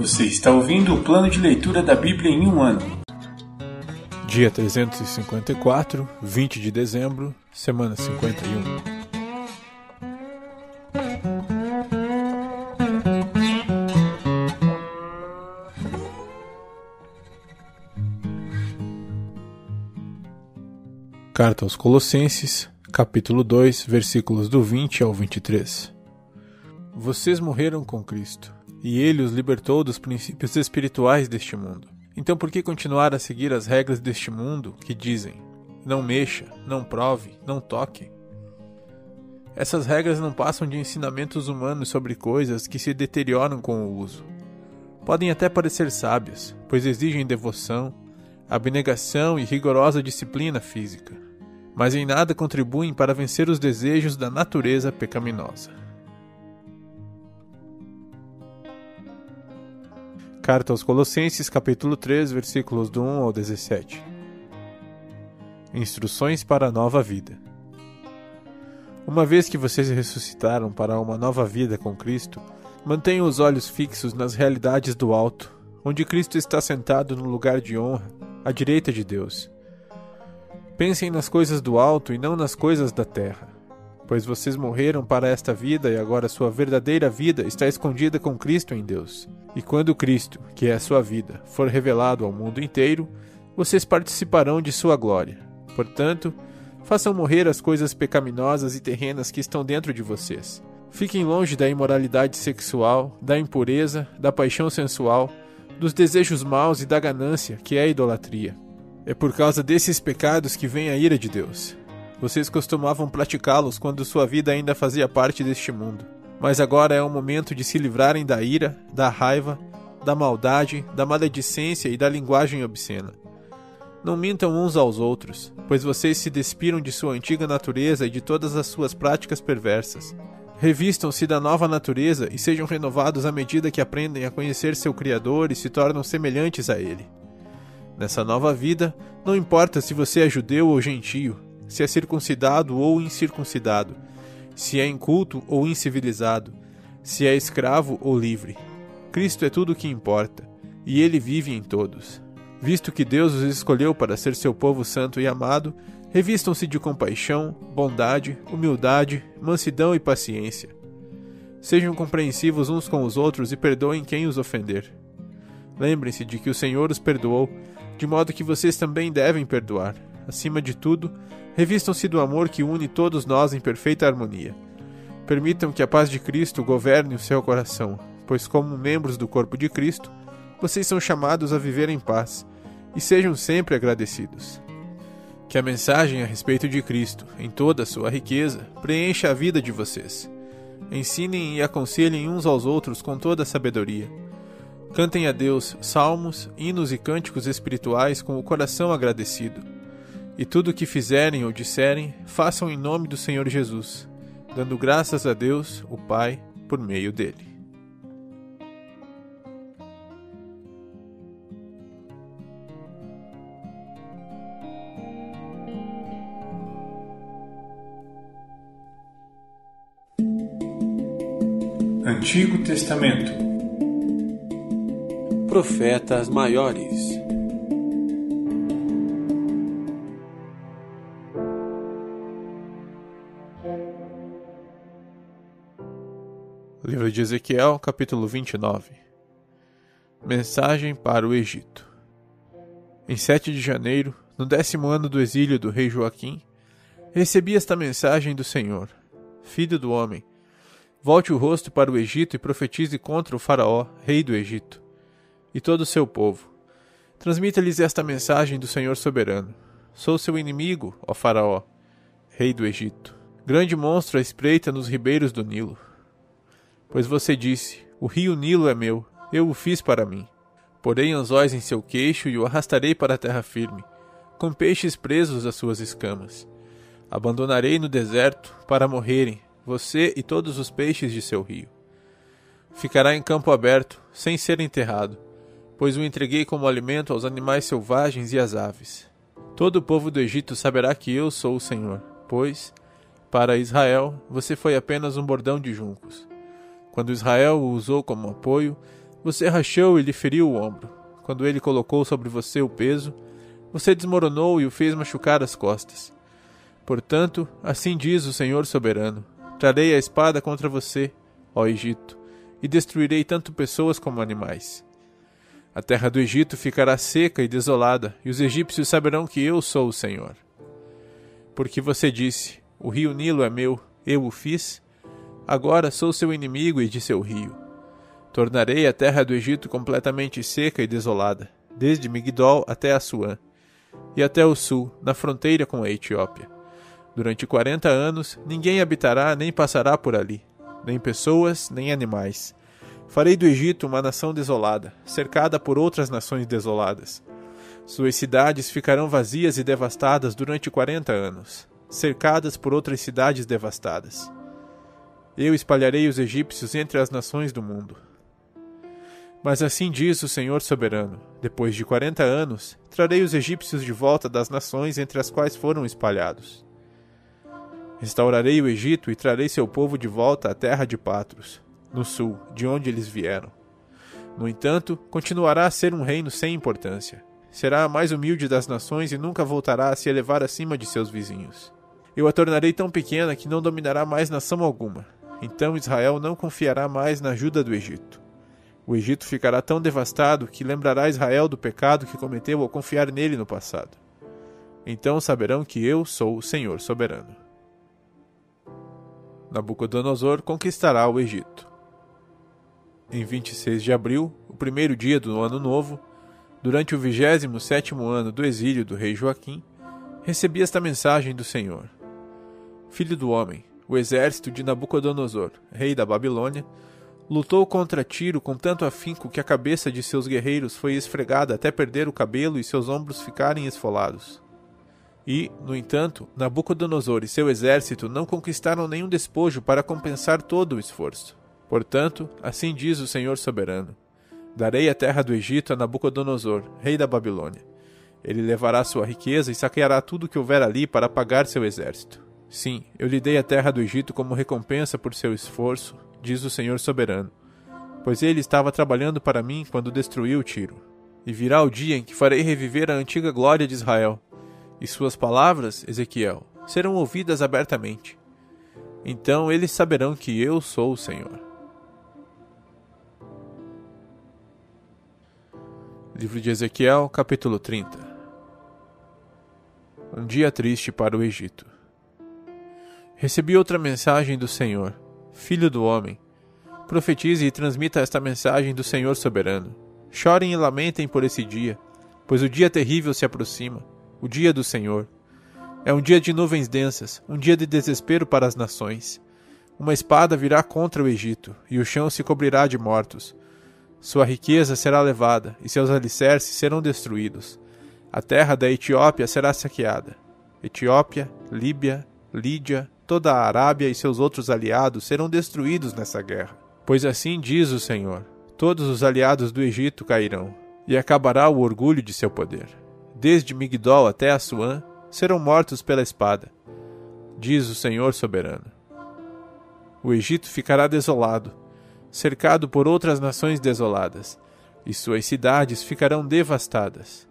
Você está ouvindo o plano de leitura da Bíblia em um ano. Dia 354, 20 de dezembro, semana 51. Carta aos Colossenses, capítulo 2, versículos do 20 ao 23. Vocês morreram com Cristo, e ele os libertou dos princípios espirituais deste mundo. Então por que continuar a seguir as regras deste mundo que dizem: não mexa, não prove, não toque? Essas regras não passam de ensinamentos humanos sobre coisas que se deterioram com o uso. Podem até parecer sábias, pois exigem devoção, abnegação e rigorosa disciplina física mas em nada contribuem para vencer os desejos da natureza pecaminosa. Carta aos Colossenses, capítulo 3, versículos do 1 ao 17. Instruções para a nova vida. Uma vez que vocês ressuscitaram para uma nova vida com Cristo, mantenham os olhos fixos nas realidades do alto, onde Cristo está sentado no lugar de honra, à direita de Deus. Pensem nas coisas do alto e não nas coisas da terra. Pois vocês morreram para esta vida e agora sua verdadeira vida está escondida com Cristo em Deus. E quando Cristo, que é a sua vida, for revelado ao mundo inteiro, vocês participarão de sua glória. Portanto, façam morrer as coisas pecaminosas e terrenas que estão dentro de vocês. Fiquem longe da imoralidade sexual, da impureza, da paixão sensual, dos desejos maus e da ganância, que é a idolatria. É por causa desses pecados que vem a ira de Deus. Vocês costumavam praticá-los quando sua vida ainda fazia parte deste mundo. Mas agora é o momento de se livrarem da ira, da raiva, da maldade, da maledicência e da linguagem obscena. Não mintam uns aos outros, pois vocês se despiram de sua antiga natureza e de todas as suas práticas perversas. Revistam-se da nova natureza e sejam renovados à medida que aprendem a conhecer seu Criador e se tornam semelhantes a Ele. Nessa nova vida, não importa se você é judeu ou gentio, se é circuncidado ou incircuncidado, se é inculto ou incivilizado, se é escravo ou livre. Cristo é tudo o que importa, e ele vive em todos. Visto que Deus os escolheu para ser seu povo santo e amado, revistam-se de compaixão, bondade, humildade, mansidão e paciência. Sejam compreensivos uns com os outros e perdoem quem os ofender. Lembrem-se de que o Senhor os perdoou de modo que vocês também devem perdoar. Acima de tudo, revistam-se do amor que une todos nós em perfeita harmonia. Permitam que a paz de Cristo governe o seu coração, pois, como membros do corpo de Cristo, vocês são chamados a viver em paz e sejam sempre agradecidos. Que a mensagem a respeito de Cristo, em toda a sua riqueza, preencha a vida de vocês. Ensinem e aconselhem uns aos outros com toda a sabedoria Cantem a Deus salmos, hinos e cânticos espirituais com o coração agradecido. E tudo o que fizerem ou disserem, façam em nome do Senhor Jesus, dando graças a Deus, o Pai, por meio dele. Antigo Testamento profetas maiores. Livro de Ezequiel, capítulo 29 Mensagem para o Egito Em 7 de janeiro, no décimo ano do exílio do rei Joaquim, recebi esta mensagem do Senhor: Filho do homem, volte o rosto para o Egito e profetize contra o Faraó, rei do Egito e todo o seu povo. Transmita-lhes esta mensagem do Senhor soberano: Sou seu inimigo, ó Faraó, rei do Egito. Grande monstro à espreita nos ribeiros do Nilo. Pois você disse: O rio Nilo é meu, eu o fiz para mim. Porei anzóis em seu queixo e o arrastarei para a terra firme, com peixes presos às suas escamas. Abandonarei no deserto para morrerem, você e todos os peixes de seu rio. Ficará em campo aberto, sem ser enterrado pois o entreguei como alimento aos animais selvagens e às aves. Todo o povo do Egito saberá que eu sou o Senhor, pois, para Israel, você foi apenas um bordão de juncos. Quando Israel o usou como apoio, Você rachou e lhe feriu o ombro. Quando ele colocou sobre você o peso, você desmoronou e o fez machucar as costas. Portanto, assim diz o Senhor soberano: Trarei a espada contra você, ó Egito, e destruirei tanto pessoas como animais. A terra do Egito ficará seca e desolada, e os egípcios saberão que eu sou o Senhor. Porque você disse: O rio Nilo é meu, eu o fiz. Agora sou seu inimigo e de seu rio. Tornarei a terra do Egito completamente seca e desolada, desde Migdol até Assuã, e até o sul, na fronteira com a Etiópia. Durante quarenta anos, ninguém habitará nem passará por ali, nem pessoas, nem animais Farei do Egito uma nação desolada, cercada por outras nações desoladas. Suas cidades ficarão vazias e devastadas durante quarenta anos, cercadas por outras cidades devastadas. Eu espalharei os egípcios entre as nações do mundo. Mas assim diz o Senhor soberano: depois de quarenta anos, trarei os egípcios de volta das nações entre as quais foram espalhados. Restaurarei o Egito e trarei seu povo de volta à terra de Patros, no sul, de onde eles vieram. No entanto, continuará a ser um reino sem importância. Será a mais humilde das nações e nunca voltará a se elevar acima de seus vizinhos. Eu a tornarei tão pequena que não dominará mais nação alguma. Então Israel não confiará mais na ajuda do Egito. O Egito ficará tão devastado que lembrará Israel do pecado que cometeu ao confiar nele no passado. Então saberão que eu sou o Senhor soberano. Nabucodonosor conquistará o Egito. Em 26 de abril, o primeiro dia do ano novo, durante o vigésimo sétimo ano do exílio do rei Joaquim, recebi esta mensagem do Senhor. Filho do homem, o exército de Nabucodonosor, rei da Babilônia, lutou contra Tiro com tanto afinco que a cabeça de seus guerreiros foi esfregada até perder o cabelo e seus ombros ficarem esfolados. E, no entanto, Nabucodonosor e seu exército não conquistaram nenhum despojo para compensar todo o esforço. Portanto, assim diz o Senhor soberano: Darei a terra do Egito a Nabucodonosor, rei da Babilônia. Ele levará sua riqueza e saqueará tudo que houver ali para pagar seu exército. Sim, eu lhe dei a terra do Egito como recompensa por seu esforço, diz o Senhor soberano, pois ele estava trabalhando para mim quando destruiu Tiro. E virá o dia em que farei reviver a antiga glória de Israel, e suas palavras, Ezequiel, serão ouvidas abertamente. Então eles saberão que eu sou o Senhor. Livro de Ezequiel, capítulo 30 Um dia triste para o Egito. Recebi outra mensagem do Senhor, Filho do homem. Profetize e transmita esta mensagem do Senhor soberano. Chorem e lamentem por esse dia, pois o dia terrível se aproxima, o dia do Senhor. É um dia de nuvens densas, um dia de desespero para as nações. Uma espada virá contra o Egito, e o chão se cobrirá de mortos sua riqueza será levada, e seus alicerces serão destruídos. A terra da Etiópia será saqueada. Etiópia, Líbia, Lídia, toda a Arábia e seus outros aliados serão destruídos nessa guerra. Pois assim diz o Senhor: todos os aliados do Egito cairão, e acabará o orgulho de seu poder. Desde Migdol até Assuã serão mortos pela espada, diz o Senhor soberano. O Egito ficará desolado, cercado por outras nações desoladas, e suas cidades ficarão devastadas,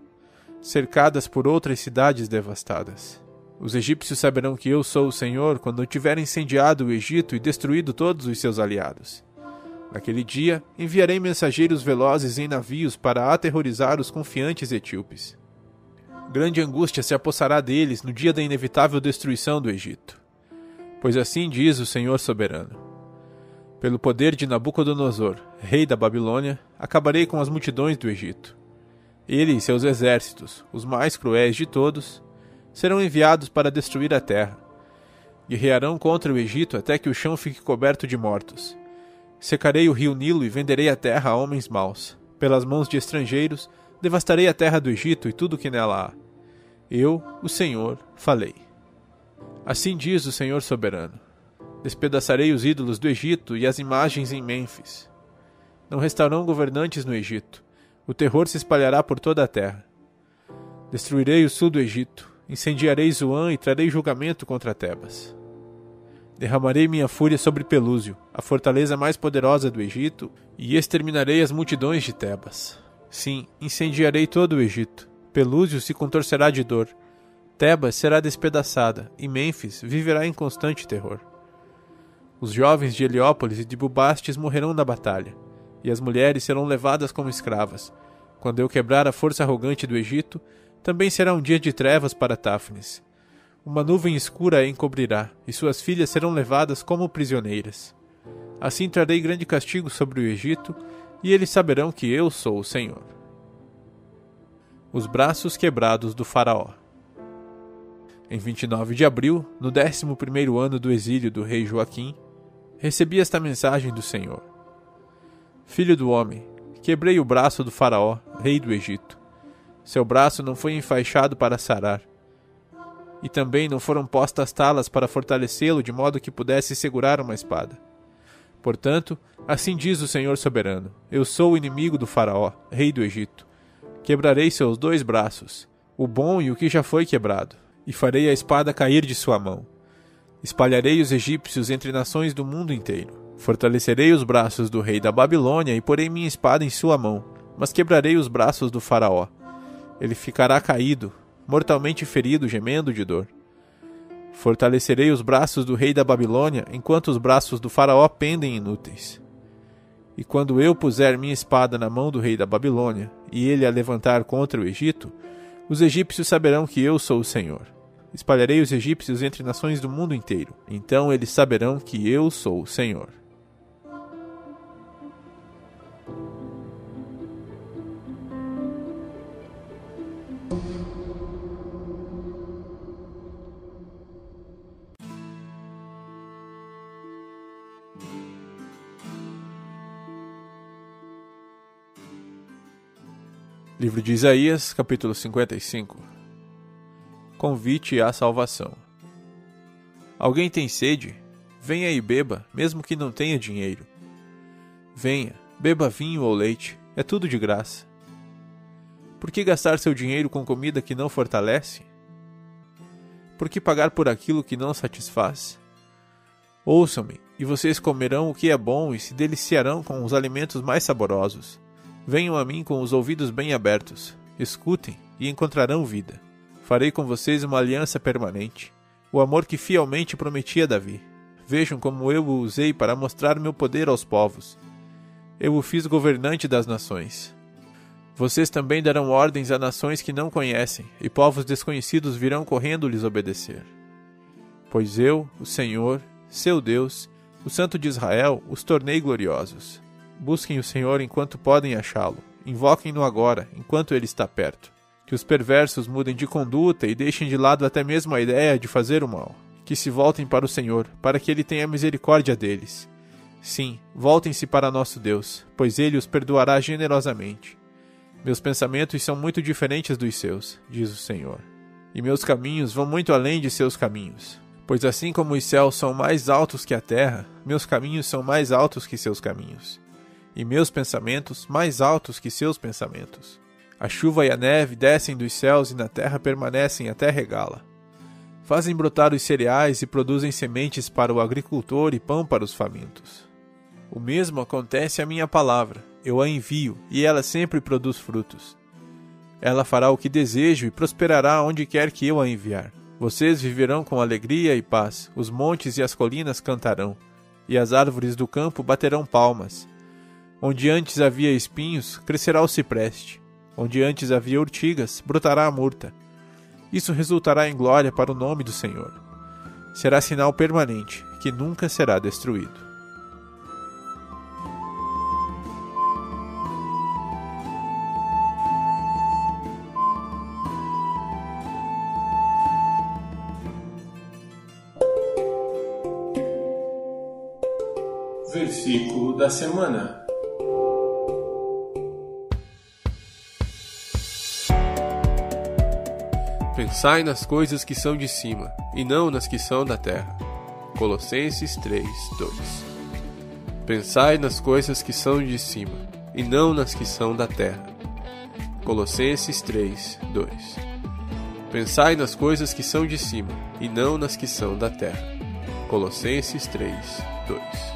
cercadas por outras cidades devastadas. Os egípcios saberão que eu sou o Senhor quando eu tiver incendiado o Egito e destruído todos os seus aliados. Naquele dia, enviarei mensageiros velozes em navios para aterrorizar os confiantes etíopes. Grande angústia se apossará deles no dia da inevitável destruição do Egito. Pois assim diz o Senhor soberano: pelo poder de Nabucodonosor, rei da Babilônia, acabarei com as multidões do Egito. Ele e seus exércitos, os mais cruéis de todos, serão enviados para destruir a terra. Guerrearão contra o Egito até que o chão fique coberto de mortos. Secarei o rio Nilo e venderei a terra a homens maus. Pelas mãos de estrangeiros, devastarei a terra do Egito e tudo o que nela há. Eu, o Senhor, falei. Assim diz o Senhor soberano. Despedaçarei os ídolos do Egito e as imagens em Mênfis. Não restarão governantes no Egito. O terror se espalhará por toda a terra. Destruirei o sul do Egito, incendiarei Zoan e trarei julgamento contra Tebas. Derramarei minha fúria sobre Pelúzio, a fortaleza mais poderosa do Egito, e exterminarei as multidões de Tebas. Sim, incendiarei todo o Egito. Pelúzio se contorcerá de dor. Tebas será despedaçada, e Mênfis viverá em constante terror. Os jovens de Heliópolis e de Bubastes morrerão na batalha, e as mulheres serão levadas como escravas. Quando eu quebrar a força arrogante do Egito, também será um dia de trevas para Táfnis. Uma nuvem escura a encobrirá, e suas filhas serão levadas como prisioneiras. Assim trarei grande castigo sobre o Egito, e eles saberão que eu sou o Senhor. Os braços quebrados do Faraó. Em 29 de abril, no 11 ano do exílio do rei Joaquim, recebi esta mensagem do Senhor: Filho do homem, quebrei o braço do Faraó, rei do Egito. Seu braço não foi enfaixado para sarar, e também não foram postas talas para fortalecê-lo de modo que pudesse segurar uma espada. Portanto, assim diz o Senhor soberano: Eu sou o inimigo do Faraó, rei do Egito. Quebrarei seus dois braços, o bom e o que já foi quebrado, e farei a espada cair de sua mão. Espalharei os egípcios entre nações do mundo inteiro. Fortalecerei os braços do rei da Babilônia e porei minha espada em sua mão, mas quebrarei os braços do Faraó. Ele ficará caído, mortalmente ferido, gemendo de dor. Fortalecerei os braços do rei da Babilônia, enquanto os braços do Faraó pendem inúteis. E quando eu puser minha espada na mão do rei da Babilônia, e ele a levantar contra o Egito, os egípcios saberão que eu sou o Senhor. Espalharei os egípcios entre nações do mundo inteiro. Então eles saberão que eu sou o Senhor. Livro de Isaías, capítulo 55 Convite à salvação. Alguém tem sede? Venha e beba, mesmo que não tenha dinheiro. Venha, beba vinho ou leite, é tudo de graça. Por que gastar seu dinheiro com comida que não fortalece? Por que pagar por aquilo que não satisfaz? Ouçam-me, e vocês comerão o que é bom e se deliciarão com os alimentos mais saborosos. Venham a mim com os ouvidos bem abertos, escutem e encontrarão vida. Farei com vocês uma aliança permanente, o amor que fielmente prometi a Davi. Vejam como eu o usei para mostrar meu poder aos povos. Eu o fiz governante das nações. Vocês também darão ordens a nações que não conhecem, e povos desconhecidos virão correndo lhes obedecer. Pois eu, o Senhor, seu Deus, o Santo de Israel, os tornei gloriosos. Busquem o Senhor enquanto podem achá-lo. Invoquem-no agora, enquanto ele está perto que os perversos mudem de conduta e deixem de lado até mesmo a ideia de fazer o mal, que se voltem para o Senhor, para que ele tenha misericórdia deles. Sim, voltem-se para nosso Deus, pois ele os perdoará generosamente. Meus pensamentos são muito diferentes dos seus, diz o Senhor, e meus caminhos vão muito além de seus caminhos. Pois assim como os céus são mais altos que a terra, meus caminhos são mais altos que seus caminhos, e meus pensamentos mais altos que seus pensamentos. A chuva e a neve descem dos céus e na terra permanecem até regá-la. Fazem brotar os cereais e produzem sementes para o agricultor e pão para os famintos. O mesmo acontece à minha palavra. Eu a envio e ela sempre produz frutos. Ela fará o que desejo e prosperará onde quer que eu a enviar. Vocês viverão com alegria e paz, os montes e as colinas cantarão, e as árvores do campo baterão palmas. Onde antes havia espinhos, crescerá o cipreste Onde antes havia urtigas, brotará a murta. Isso resultará em glória para o nome do Senhor. Será sinal permanente, que nunca será destruído. Versículo da semana. Pensai nas coisas que são de cima, e não nas que são da terra. Colossenses 3, 2. Pensai nas coisas que são de cima, e não nas que são da terra. Colossenses 3, 2. Pensai nas coisas que são de cima, e não nas que são da terra. Colossenses 3, 2.